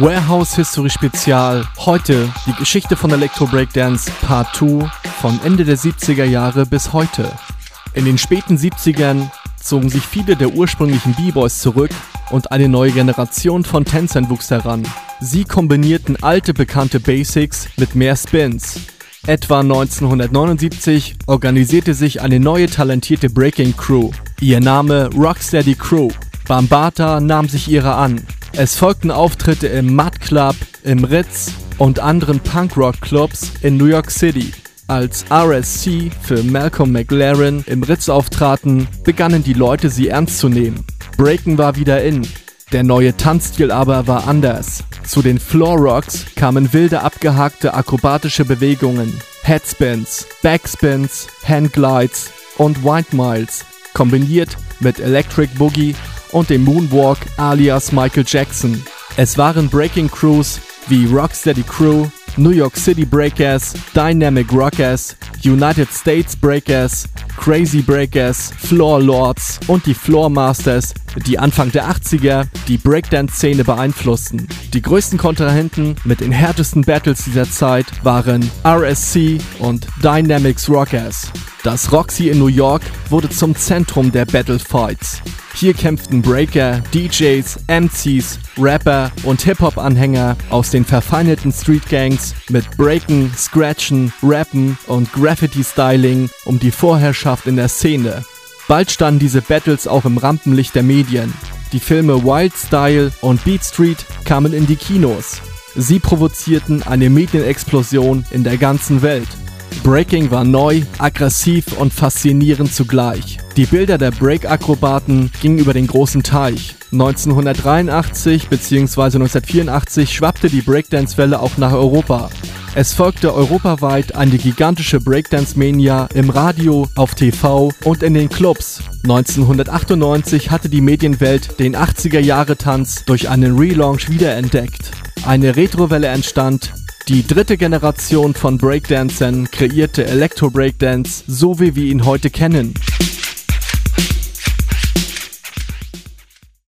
Warehouse History Spezial. Heute die Geschichte von Electro Breakdance Part 2 von Ende der 70er Jahre bis heute. In den späten 70ern zogen sich viele der ursprünglichen B-Boys zurück und eine neue Generation von Tänzern wuchs heran. Sie kombinierten alte bekannte Basics mit mehr Spins. Etwa 1979 organisierte sich eine neue talentierte Breaking Crew. Ihr Name Rocksteady Crew. Bambata nahm sich ihrer an. Es folgten Auftritte im Mud Club, im Ritz und anderen Punkrock-Clubs in New York City. Als RSC für Malcolm McLaren im Ritz auftraten, begannen die Leute sie ernst zu nehmen. Breaken war wieder in. Der neue Tanzstil aber war anders. Zu den Floor Rocks kamen wilde abgehakte akrobatische Bewegungen, Headspins, Backspins, Handglides und White Miles, kombiniert mit Electric Boogie und dem Moonwalk alias Michael Jackson. Es waren Breaking Crews wie Rocksteady Crew, New York City Breakers, Dynamic Rockers, United States Breakers, Crazy Breakers, Floor Lords und die Floor Masters, die Anfang der 80er die Breakdance-Szene beeinflussten. Die größten Kontrahenten mit den härtesten Battles dieser Zeit waren RSC und Dynamics Rockers. Das Roxy in New York wurde zum Zentrum der Battle Fights. Hier kämpften Breaker, DJs, MCs, Rapper und Hip-Hop-Anhänger aus den verfeinerten Street Gangs mit Breaken, Scratchen, Rappen und Graffiti-Styling um die Vorherrschaft in der Szene. Bald standen diese Battles auch im Rampenlicht der Medien. Die Filme Wild Style und Beat Street kamen in die Kinos. Sie provozierten eine Medienexplosion in der ganzen Welt. Breaking war neu, aggressiv und faszinierend zugleich. Die Bilder der Break-Akrobaten gingen über den großen Teich. 1983 bzw. 1984 schwappte die Breakdance-Welle auch nach Europa. Es folgte europaweit eine gigantische Breakdance-Mania im Radio, auf TV und in den Clubs. 1998 hatte die Medienwelt den 80er-Jahre-Tanz durch einen Relaunch wiederentdeckt. Eine Retrowelle entstand, die dritte Generation von Breakdancern kreierte Electro Breakdance, so wie wir ihn heute kennen.